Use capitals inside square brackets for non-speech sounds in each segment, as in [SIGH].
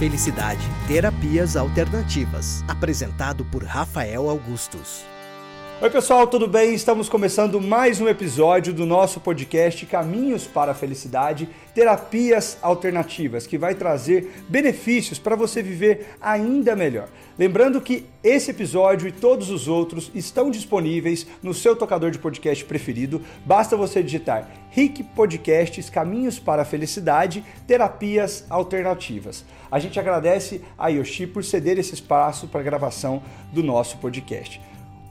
Felicidade Terapias Alternativas. Apresentado por Rafael Augustos. Oi, pessoal, tudo bem? Estamos começando mais um episódio do nosso podcast Caminhos para a Felicidade Terapias Alternativas, que vai trazer benefícios para você viver ainda melhor. Lembrando que esse episódio e todos os outros estão disponíveis no seu tocador de podcast preferido. Basta você digitar RIC Podcasts Caminhos para a Felicidade Terapias Alternativas. A gente agradece a Yoshi por ceder esse espaço para a gravação do nosso podcast.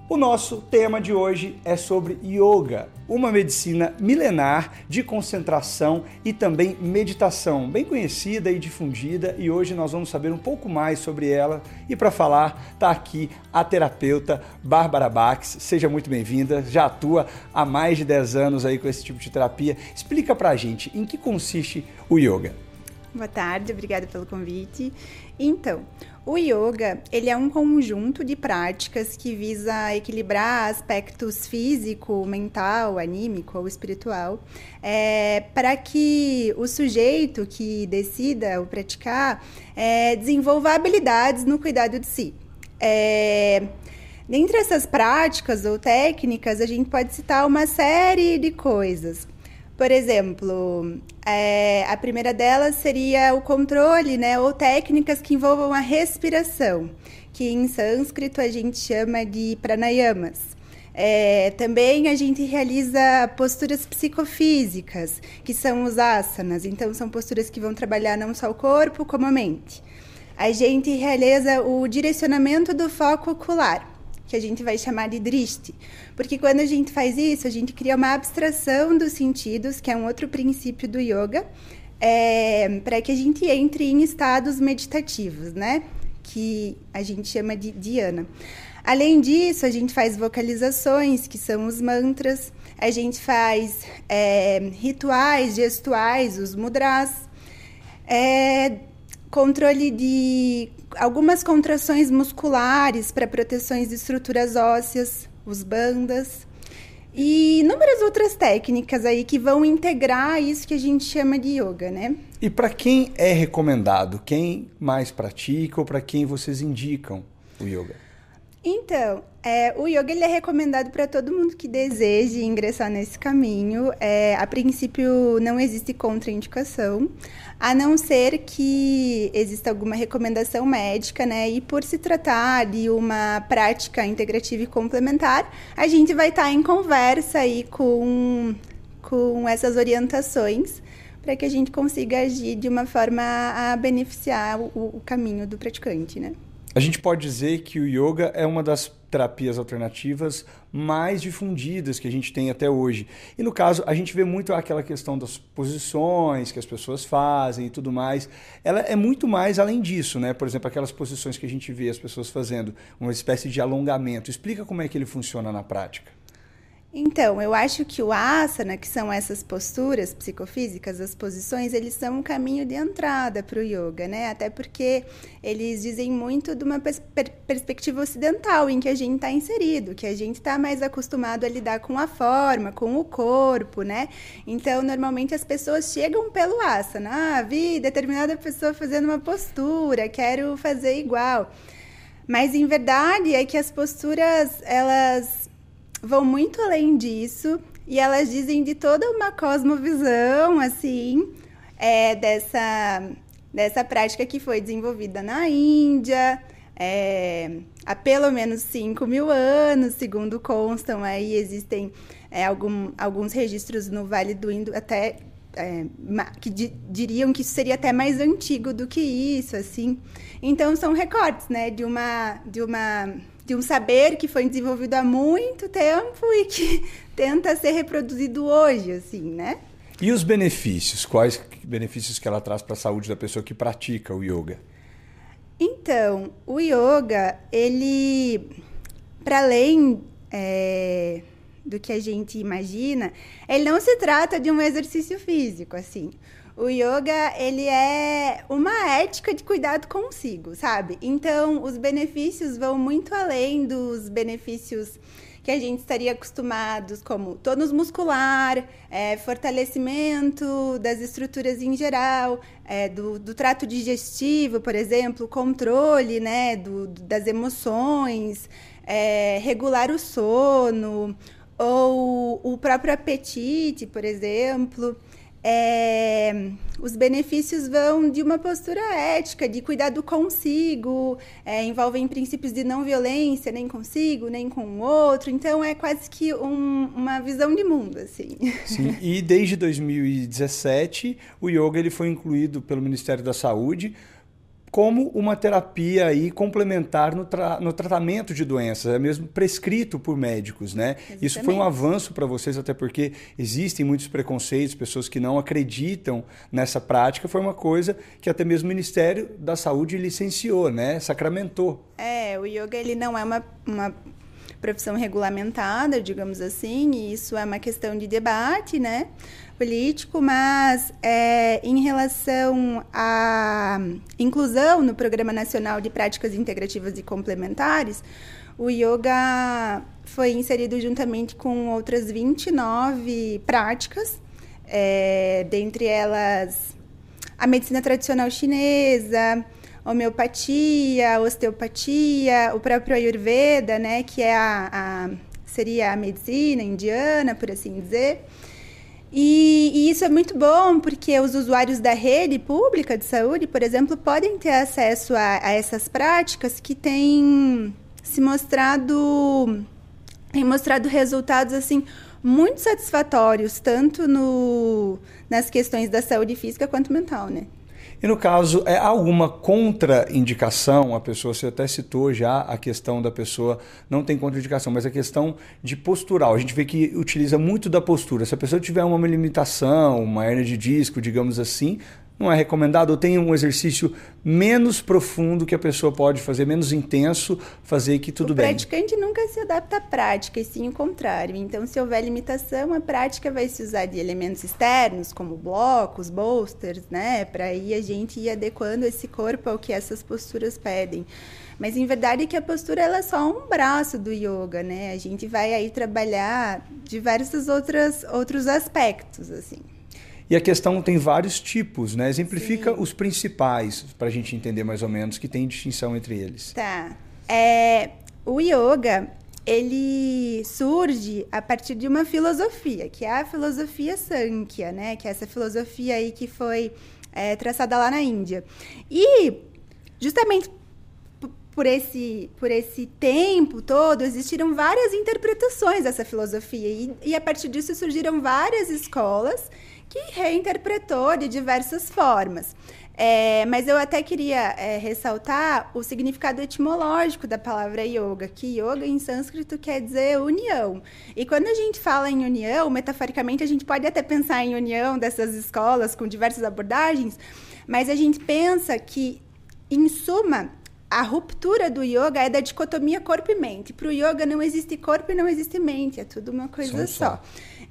O nosso tema de hoje é sobre yoga, uma medicina milenar de concentração e também meditação, bem conhecida e difundida, e hoje nós vamos saber um pouco mais sobre ela. E para falar, está aqui a terapeuta Bárbara Bax. Seja muito bem-vinda. Já atua há mais de 10 anos aí com esse tipo de terapia. Explica pra gente em que consiste o yoga. Boa tarde, obrigada pelo convite. Então, o yoga, ele é um conjunto de práticas que visa equilibrar aspectos físico, mental, anímico ou espiritual, é, para que o sujeito que decida o praticar é, desenvolva habilidades no cuidado de si. É, dentre essas práticas ou técnicas, a gente pode citar uma série de coisas. Por exemplo, é, a primeira delas seria o controle, né, ou técnicas que envolvam a respiração, que em sânscrito a gente chama de pranayamas. É, também a gente realiza posturas psicofísicas, que são os asanas. Então, são posturas que vão trabalhar não só o corpo, como a mente. A gente realiza o direcionamento do foco ocular que a gente vai chamar de driste. Porque quando a gente faz isso, a gente cria uma abstração dos sentidos, que é um outro princípio do yoga, é, para que a gente entre em estados meditativos, né? Que a gente chama de dhyana. Além disso, a gente faz vocalizações, que são os mantras, a gente faz é, rituais gestuais, os mudras, é, controle de algumas contrações musculares para proteções de estruturas ósseas, os bandas, e inúmeras outras técnicas aí que vão integrar isso que a gente chama de yoga, né? E para quem é recomendado? Quem mais pratica ou para quem vocês indicam o yoga? Então, é, o yoga ele é recomendado para todo mundo que deseje ingressar nesse caminho. É, a princípio, não existe contraindicação, a não ser que exista alguma recomendação médica, né? E por se tratar de uma prática integrativa e complementar, a gente vai estar tá em conversa aí com, com essas orientações para que a gente consiga agir de uma forma a beneficiar o, o caminho do praticante, né? A gente pode dizer que o yoga é uma das terapias alternativas mais difundidas que a gente tem até hoje. E no caso, a gente vê muito aquela questão das posições que as pessoas fazem e tudo mais. Ela é muito mais além disso, né? Por exemplo, aquelas posições que a gente vê as pessoas fazendo, uma espécie de alongamento. Explica como é que ele funciona na prática. Então, eu acho que o asana, que são essas posturas psicofísicas, as posições, eles são um caminho de entrada para o yoga, né? Até porque eles dizem muito de uma pers perspectiva ocidental em que a gente está inserido, que a gente está mais acostumado a lidar com a forma, com o corpo, né? Então, normalmente as pessoas chegam pelo asana. Ah, vi determinada pessoa fazendo uma postura, quero fazer igual. Mas, em verdade, é que as posturas, elas vão muito além disso e elas dizem de toda uma cosmovisão, assim, é, dessa, dessa prática que foi desenvolvida na Índia é, há pelo menos 5 mil anos, segundo constam aí, existem é, algum, alguns registros no Vale do Indo até é, que di, diriam que isso seria até mais antigo do que isso, assim. Então são recortes, né, de uma de uma de um saber que foi desenvolvido há muito tempo e que [LAUGHS] tenta ser reproduzido hoje, assim, né? E os benefícios? Quais benefícios que ela traz para a saúde da pessoa que pratica o yoga? Então, o yoga, ele, para além é, do que a gente imagina, ele não se trata de um exercício físico, assim. O yoga, ele é uma ética de cuidado consigo, sabe? Então, os benefícios vão muito além dos benefícios que a gente estaria acostumados, como tônus muscular, é, fortalecimento das estruturas em geral, é, do, do, trato digestivo, por exemplo, controle né, do, das emoções, é, regular o sono, ou o próprio apetite, por exemplo é, os benefícios vão de uma postura ética, de cuidado consigo, é, envolvem princípios de não violência, nem consigo, nem com o outro. Então é quase que um, uma visão de mundo, assim. Sim, [LAUGHS] e desde 2017 o yoga ele foi incluído pelo Ministério da Saúde como uma terapia aí complementar no, tra no tratamento de doenças, é mesmo prescrito por médicos, né? Exatamente. Isso foi um avanço para vocês, até porque existem muitos preconceitos, pessoas que não acreditam nessa prática, foi uma coisa que até mesmo o Ministério da Saúde licenciou, né? Sacramentou. É, o yoga ele não é uma, uma profissão regulamentada, digamos assim, e isso é uma questão de debate, né? Político, mas é, em relação à inclusão no Programa Nacional de Práticas Integrativas e Complementares, o yoga foi inserido juntamente com outras 29 práticas, é, dentre elas a medicina tradicional chinesa, homeopatia, osteopatia, o próprio Ayurveda, né, que é a, a seria a medicina indiana, por assim dizer. E, e, isso é muito bom porque os usuários da rede pública de saúde, por exemplo, podem ter acesso a, a essas práticas que têm se mostrado, têm mostrado resultados assim muito satisfatórios, tanto no, nas questões da saúde física quanto mental, né? E no caso, é alguma contraindicação? A pessoa, você até citou já a questão da pessoa, não tem contraindicação, mas a questão de postural. A gente vê que utiliza muito da postura. Se a pessoa tiver uma limitação, uma hernia de disco, digamos assim, não é recomendado, ou tem um exercício menos profundo que a pessoa pode fazer, menos intenso, fazer que tudo o bem. O praticante nunca se adapta à prática, e sim o contrário. Então, se houver limitação, a prática vai se usar de elementos externos, como blocos, bolsters, né? Para aí a gente ir adequando esse corpo ao que essas posturas pedem. Mas em verdade que a postura ela é só um braço do yoga, né? A gente vai aí trabalhar diversos outros outros aspectos, assim. E a questão tem vários tipos, né? Exemplifica Sim. os principais, para a gente entender mais ou menos que tem distinção entre eles. Tá. É, o yoga, ele surge a partir de uma filosofia, que é a filosofia Sankhya, né? Que é essa filosofia aí que foi é, traçada lá na Índia. E justamente por esse, por esse tempo todo, existiram várias interpretações dessa filosofia. E, e a partir disso surgiram várias escolas que reinterpretou de diversas formas. É, mas eu até queria é, ressaltar o significado etimológico da palavra yoga, que yoga em sânscrito quer dizer união. E quando a gente fala em união, metaforicamente, a gente pode até pensar em união dessas escolas com diversas abordagens, mas a gente pensa que, em suma, a ruptura do yoga é da dicotomia corpo e mente. Para o yoga não existe corpo e não existe mente, é tudo uma coisa só. só.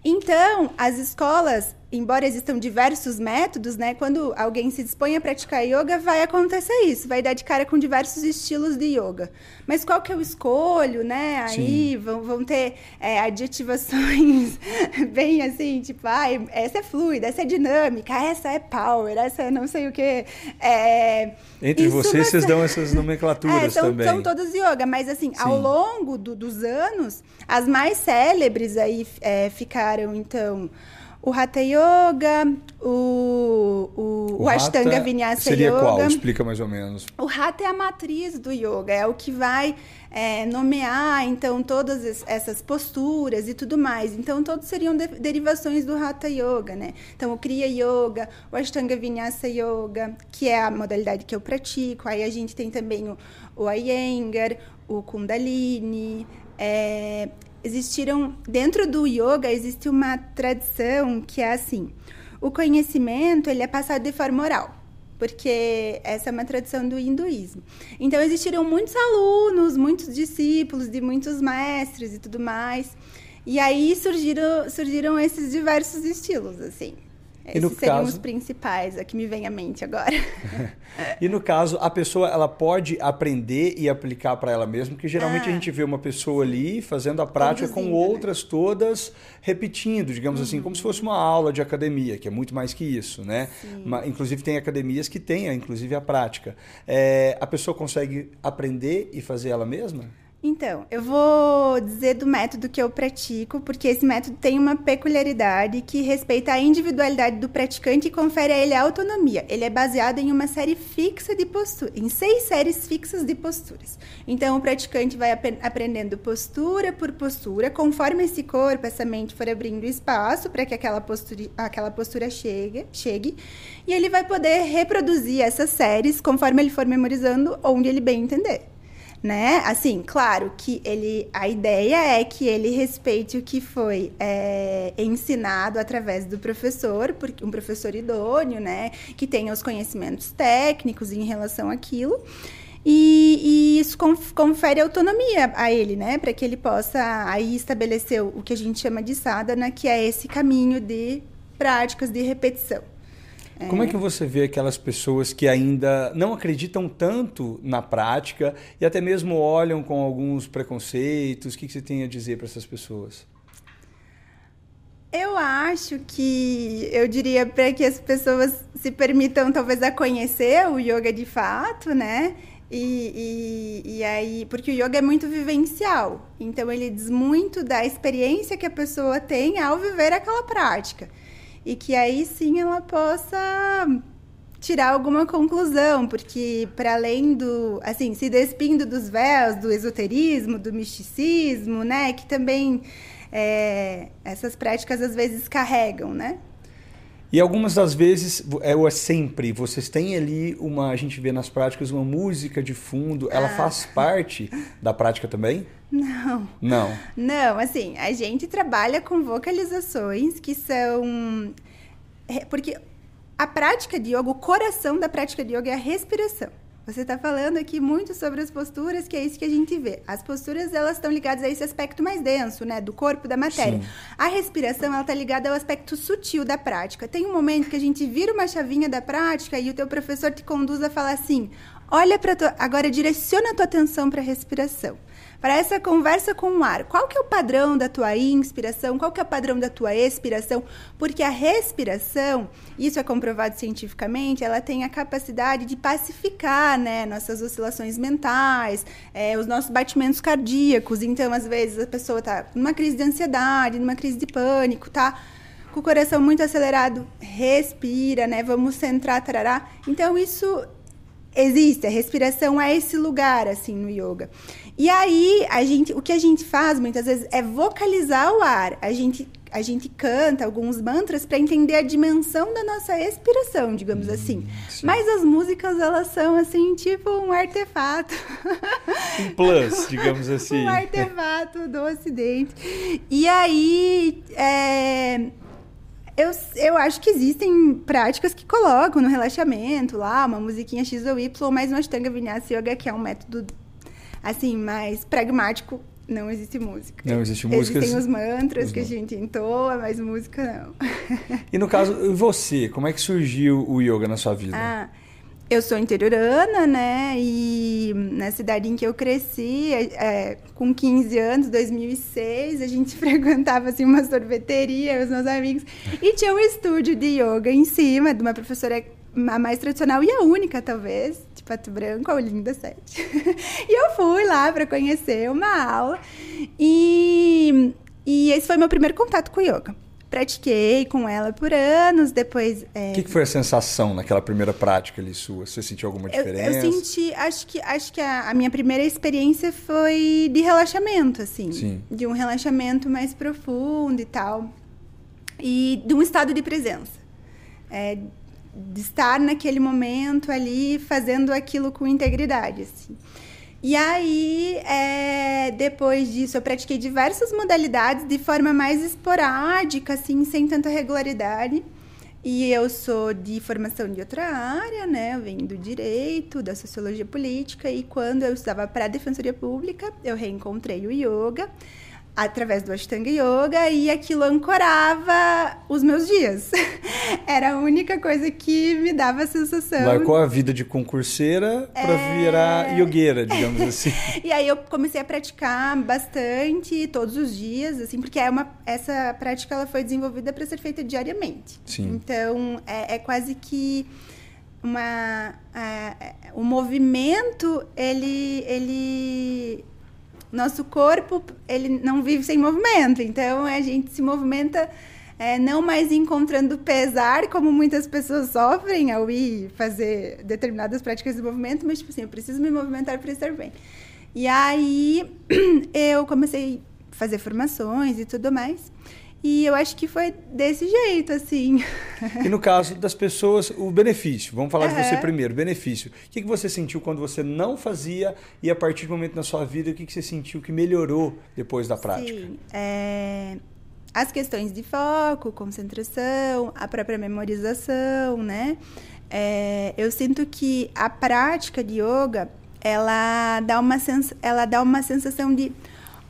Então, as escolas, embora existam diversos métodos, né, quando alguém se dispõe a praticar yoga, vai acontecer isso, vai dar de cara com diversos estilos de yoga. Mas qual que eu escolho, né? Aí vão, vão ter é, adjetivações [LAUGHS] bem assim, tipo, ah, essa é fluida, essa é dinâmica, essa é power, essa é não sei o quê. É, Entre vocês, vocês dão essas nomenclaturas [LAUGHS] é, são, também. São todas yoga, mas assim, Sim. ao longo do, dos anos, as mais célebres aí é, ficaram, então, o Hatha Yoga, o, o, o, Ashtanga Vinyasa seria Yoga. Seria qual? Explica mais ou menos. O Hatha é a matriz do Yoga, é o que vai é, nomear, então, todas essas posturas e tudo mais. Então, todos seriam de derivações do Hatha Yoga, né? Então, o Kriya Yoga, o Ashtanga Vinyasa Yoga, que é a modalidade que eu pratico. Aí a gente tem também o, o Iyengar, o Kundalini, é, existiram dentro do yoga existe uma tradição que é assim o conhecimento ele é passado de forma oral porque essa é uma tradição do hinduísmo. Então existiram muitos alunos muitos discípulos de muitos mestres e tudo mais e aí surgiram surgiram esses diversos estilos assim Esses no seriam caso- os principais, a que me vem à mente agora. [LAUGHS] E no caso, a pessoa ela pode aprender e aplicar para ela mesma, porque geralmente Ah. a gente vê uma pessoa ali fazendo a prática com Conduzindo, né? Uhum. outras todas repetindo, digamos assim, como se fosse uma aula de academia, que é muito mais que isso, né? Inclusive tem academias que têm, inclusive a prática. É, a pessoa consegue aprender e fazer ela mesma? Então, eu vou dizer do método que eu pratico, porque esse método tem uma peculiaridade que respeita a individualidade do praticante e confere a ele a autonomia. Ele é baseado em uma série fixa de posturas, em seis séries fixas de posturas. Então, o praticante vai ape- aprendendo postura por postura, conforme esse corpo, essa mente for abrindo espaço para que aquela postura, aquela postura chegue, chegue, e ele vai poder reproduzir essas séries conforme ele for memorizando, onde ele bem entender né? Assim, claro que ele, a ideia é que ele respeite o que foi é, ensinado através do professor, porque um professor idôneo, né? Que tenha os conhecimentos técnicos em relação àquilo. E, e isso conf- confere autonomia a ele, né? Para que ele possa aí estabelecer o que a gente chama de sadhana, que é esse caminho de práticas de repetição. Como é que você vê aquelas pessoas que ainda não acreditam tanto na prática e até mesmo olham com alguns preconceitos? O que você tem a dizer para essas pessoas? Eu acho que eu diria para que as pessoas se permitam talvez a conhecer o yoga de fato, né? E, e, e aí, porque o yoga é muito vivencial, então ele diz muito da experiência que a pessoa tem ao viver aquela prática. E que aí sim ela possa tirar alguma conclusão, porque para além do, assim, se despindo dos véus, do esoterismo, do misticismo, né, que também é, essas práticas às vezes carregam, né? E algumas das vezes, é ou é sempre, vocês têm ali uma, a gente vê nas práticas uma música de fundo, ela faz parte da prática também? Não. Não. Não, assim, a gente trabalha com vocalizações que são. é, Porque a prática de yoga, o coração da prática de yoga é a respiração. Você está falando aqui muito sobre as posturas, que é isso que a gente vê. As posturas, elas estão ligadas a esse aspecto mais denso, né? Do corpo, da matéria. Sim. A respiração, ela está ligada ao aspecto sutil da prática. Tem um momento que a gente vira uma chavinha da prática e o teu professor te conduz a falar assim, olha para. Agora, direciona a tua atenção para a respiração para essa conversa com o ar. Qual que é o padrão da tua inspiração? Qual que é o padrão da tua expiração? Porque a respiração, isso é comprovado cientificamente, ela tem a capacidade de pacificar, né, nossas oscilações mentais, é, os nossos batimentos cardíacos. Então, às vezes a pessoa está numa crise de ansiedade, numa crise de pânico, tá? Com o coração muito acelerado, respira, né? Vamos centrar, tarará. Então, isso existe, a respiração é esse lugar assim no yoga. E aí, a gente, o que a gente faz muitas vezes é vocalizar o ar. A gente a gente canta alguns mantras para entender a dimensão da nossa expiração, digamos assim. sim. Mas as músicas elas são assim, tipo um artefato. Um plus, [LAUGHS] digamos assim. um artefato do ocidente. E aí, é, eu, eu acho que existem práticas que colocam no relaxamento lá, uma musiquinha X ou Y, mas no Ashtanga Vinyasa Yoga, que é um método, assim, mais pragmático, não existe música. Não existe músicas. Existem os mantras os que a gente entoa, mas música não. E no caso, você, como é que surgiu o yoga na sua vida? Ah, eu sou interiorana, né? E na cidade em que eu cresci, é, é, com 15 anos, 2006, a gente [LAUGHS] frequentava assim uma sorveteria, os meus amigos, e tinha um estúdio de yoga em cima de uma professora a mais tradicional e a única, talvez, Pato Branco, a Olinda 7. [LAUGHS] e eu fui lá para conhecer uma aula e, e esse foi meu primeiro contato com yoga. Pratiquei com ela por anos, depois é, O que, que foi a sensação naquela primeira prática ali sua? Você sentiu alguma eu, diferença? eu senti, acho que, acho que a, a minha primeira experiência foi de relaxamento, assim. Sim. De um relaxamento mais profundo e tal. E de um estado de presença. É, de estar naquele momento ali, fazendo aquilo com integridade, assim. E aí, é, depois disso, eu pratiquei diversas modalidades de forma mais esporádica, assim, sem tanta regularidade. E eu sou de formação de outra área, né? Eu venho do direito, da sociologia política. E quando eu estava para a Defensoria Pública, eu reencontrei o yoga. Através do Ashtanga Yoga e aquilo ancorava os meus dias. [LAUGHS] Era a única coisa que me dava a sensação. Largou a vida de concurseira para é... virar yogueira, digamos [LAUGHS] assim. e aí eu comecei a praticar bastante, todos os dias, assim, porque é uma, essa prática ela foi desenvolvida para ser feita diariamente. Sim. Então é, é quase que uma é, o movimento ele ele nosso corpo ele não vive sem movimento, então a gente se movimenta é, não mais encontrando pesar, como muitas pessoas sofrem ao ir fazer determinadas práticas de movimento, mas tipo assim, eu preciso me movimentar para estar bem. E aí [CLEARS THROAT] eu comecei a fazer formações e tudo mais. E eu acho que foi desse jeito, assim. E no caso das pessoas, o benefício. Vamos falar uhum. de você primeiro. Benefício. O que, você sentiu quando você não fazia e a partir do momento na sua vida, o que, você sentiu que melhorou depois da prática? Sim. É... As questões de foco, concentração, a própria memorização, né? É... Eu sinto que a prática de yoga, ela dá uma, sens... ela dá uma sensação de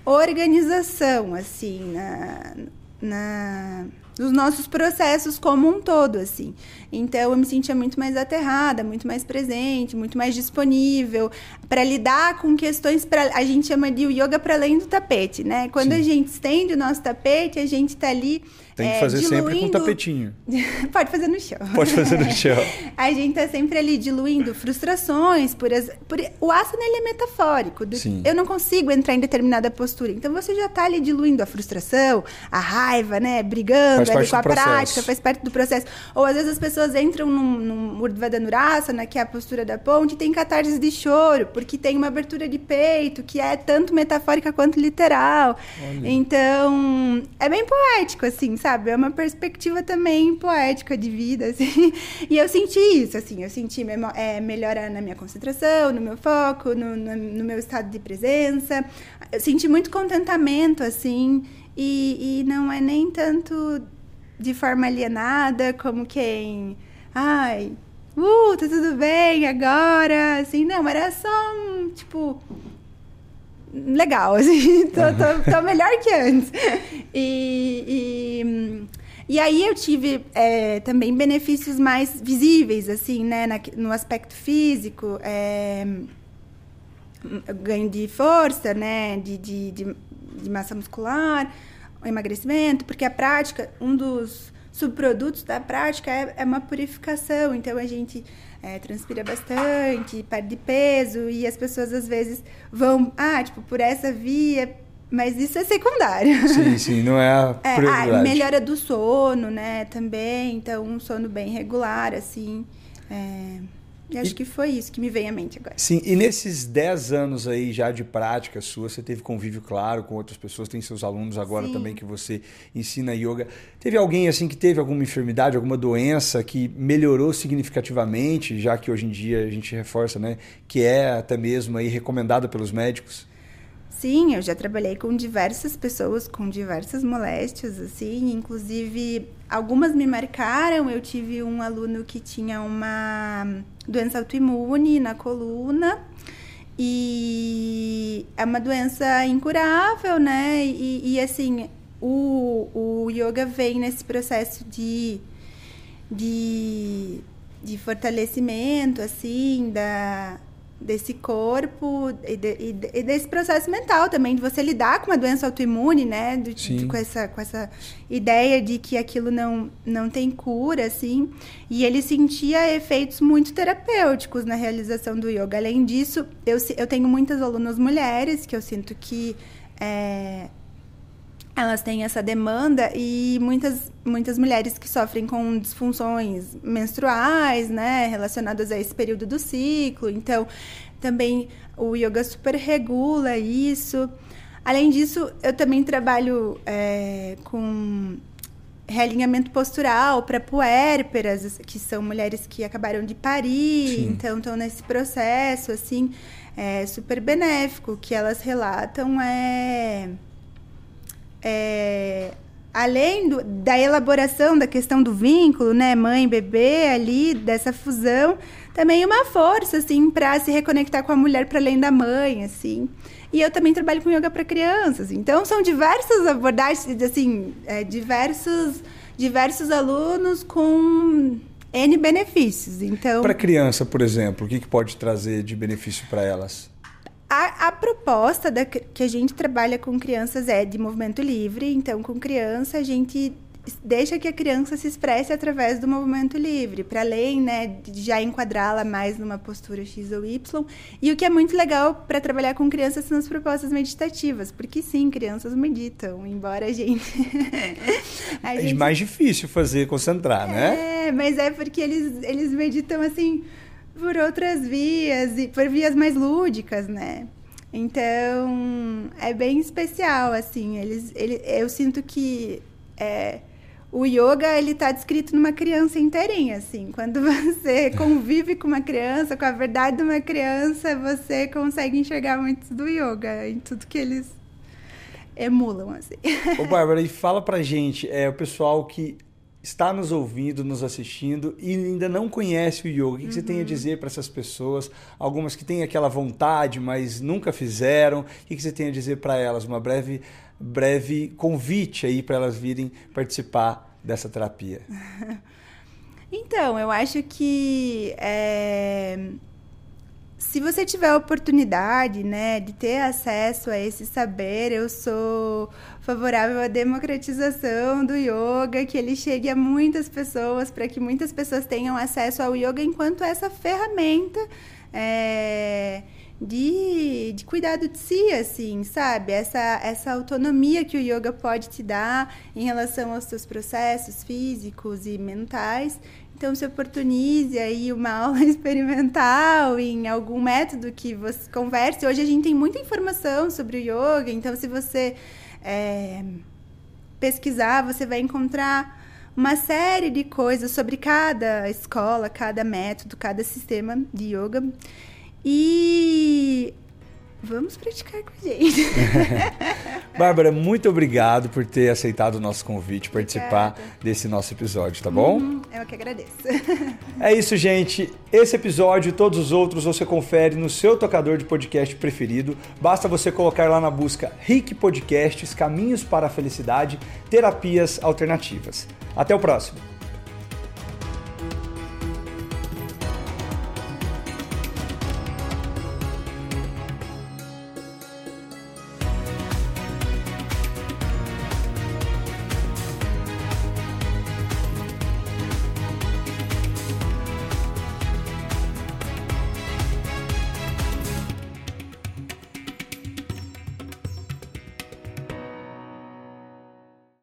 organização, assim, na, na nos nossos processos como um todo, assim. Então eu me sentia muito mais aterrada, muito mais presente, muito mais disponível para lidar com questões para a gente chama de yoga para além do tapete, né? Quando Sim. a gente estende o nosso tapete, a gente está ali tem que é, fazer diluindo... sempre com tapetinho. [LAUGHS] Pode fazer no chão. Pode fazer no [LAUGHS] chão. a gente tá sempre ali diluindo frustrações, por, as... por... o asana ele é metafórico. Do... Eu não consigo entrar em determinada postura. Então você já tá ali diluindo a frustração, a raiva, né? Brigando ali com a prática, faz parte do processo. Ou às vezes as pessoas entram num, num Urdhvadanurasana, que é a postura da ponte, e tem catarse de choro, porque tem uma abertura de peito, que é tanto metafórica quanto literal. Olha. Então, é bem poético, assim, sabe? sabe? É uma perspectiva também poética de vida, [LAUGHS] assim. E eu senti isso, assim, eu senti é, melhora na minha concentração, no meu foco, no, no, no, meu estado de presença. Eu senti muito contentamento, assim, e, e não é nem tanto de forma alienada como quem. Ai, uh, tá tudo bem agora, assim, não, era só um, tipo, legal, [LAUGHS] assim, tô, tô, tô melhor que antes. E, e, e aí eu tive é, também benefícios mais visíveis, assim, né, na, no aspecto físico, é, ganho de força, né, de, de, de, de massa muscular, emagrecimento, porque a prática, um dos subprodutos da prática é, é uma purificação, então a gente é, transpira bastante, perde peso e as pessoas às vezes vão, ah, tipo, por essa via, mas isso é secundário. Sim, sim, não é a [LAUGHS] é, prioridade. É, melhora do sono, né, também, então um sono bem regular, assim, é... Eu acho e, que foi isso que me veio à mente agora. Sim, e nesses 10 anos aí já de prática sua, você teve convívio, claro, com outras pessoas, tem seus alunos agora Sim. também que você ensina yoga. Teve alguém assim que teve alguma enfermidade, alguma doença que melhorou significativamente, já que hoje em dia a gente reforça, né, que é até mesmo aí recomendada pelos médicos? Sim, eu já trabalhei com diversas pessoas com diversas moléstias, assim, inclusive algumas me marcaram. Eu tive um aluno que tinha uma doença autoimune na coluna e é uma doença incurável, né? E, e assim, o, o yoga vem nesse processo de, de, de fortalecimento, assim, da, desse corpo e, de, e, desse processo mental também de você lidar com uma doença autoimune, né, de, de, com essa com essa ideia de que aquilo não não tem cura, assim, e ele sentia efeitos muito terapêuticos na realização do yoga. Além disso, eu eu tenho muitas alunas mulheres que eu sinto que é, elas têm essa demanda e muitas, muitas mulheres que sofrem com disfunções menstruais, né, relacionadas a esse período do ciclo. Então, também o yoga super regula isso. Além disso, eu também trabalho é, com realinhamento postural para puérperas, que são mulheres que acabaram de parir, Sim. então estão nesse processo, assim, é super benéfico. que elas relatam é é, além do, da elaboração da questão do vínculo, né, mãe bebê ali dessa fusão, também uma força assim para se reconectar com a mulher para além da mãe, assim. E eu também trabalho com yoga para crianças. Então são diversas abordagens, assim, é, diversos diversos alunos com N benefícios. Então, para criança, por exemplo, o que, que pode trazer de benefício para elas? A, a, proposta da, que a gente trabalha com crianças é de movimento livre. Então, com criança, a gente deixa que a criança se expresse através do movimento livre, para além né, de já enquadrá-la mais numa postura X ou Y. E o que é muito legal para trabalhar com crianças são as propostas meditativas, porque sim, crianças meditam, embora a gente. [LAUGHS] a é gente... mais difícil fazer concentrar, né? É, mas é porque eles, eles meditam assim por outras vias e por vias mais lúdicas, né? Então, é bem especial, assim. Eles, ele, eu sinto que é, o yoga ele está descrito numa criança inteirinha, assim. Quando [LAUGHS] você convive com uma criança, com a verdade de uma criança, você consegue enxergar muito do yoga em tudo que eles emulam, assim. Ô, Bárbara, e fala pra gente, é, o pessoal que está nos ouvindo, nos assistindo e ainda não conhece o yoga, o que, uhum. você tem a uhum. dizer para essas pessoas? Algumas que têm aquela vontade, mas nunca fizeram, o que você tem a dizer para elas? Uma breve breve convite aí para elas virem participar dessa terapia. [LAUGHS] Então, eu acho que é, se você tiver a oportunidade, né, de ter acesso a esse saber, eu sou favorável à democratização do yoga, que ele chegue a muitas pessoas, para que muitas pessoas tenham acesso ao yoga enquanto essa ferramenta é, de, de cuidado de si, assim, sabe? Essa, essa autonomia que o yoga pode te dar em relação aos seus processos físicos e mentais. Então, se oportunize aí uma [LAUGHS] aula experimental em algum método que você converse. Hoje a gente tem muita informação sobre o yoga, então se você é, pesquisar, você vai encontrar uma série de coisas sobre cada escola, cada método, cada sistema de yoga. E vamos praticar com a gente. [LAUGHS] Bárbara, muito obrigado por ter aceitado o nosso convite, participar Obrigada. desse nosso episódio, tá bom? Uhum, eu que agradeço. [LAUGHS] É isso, gente. Esse episódio e todos os outros você confere no seu tocador de podcast preferido. Basta você colocar lá na busca RIC Podcasts Caminhos para a Felicidade Terapias Alternativas. Até o próximo.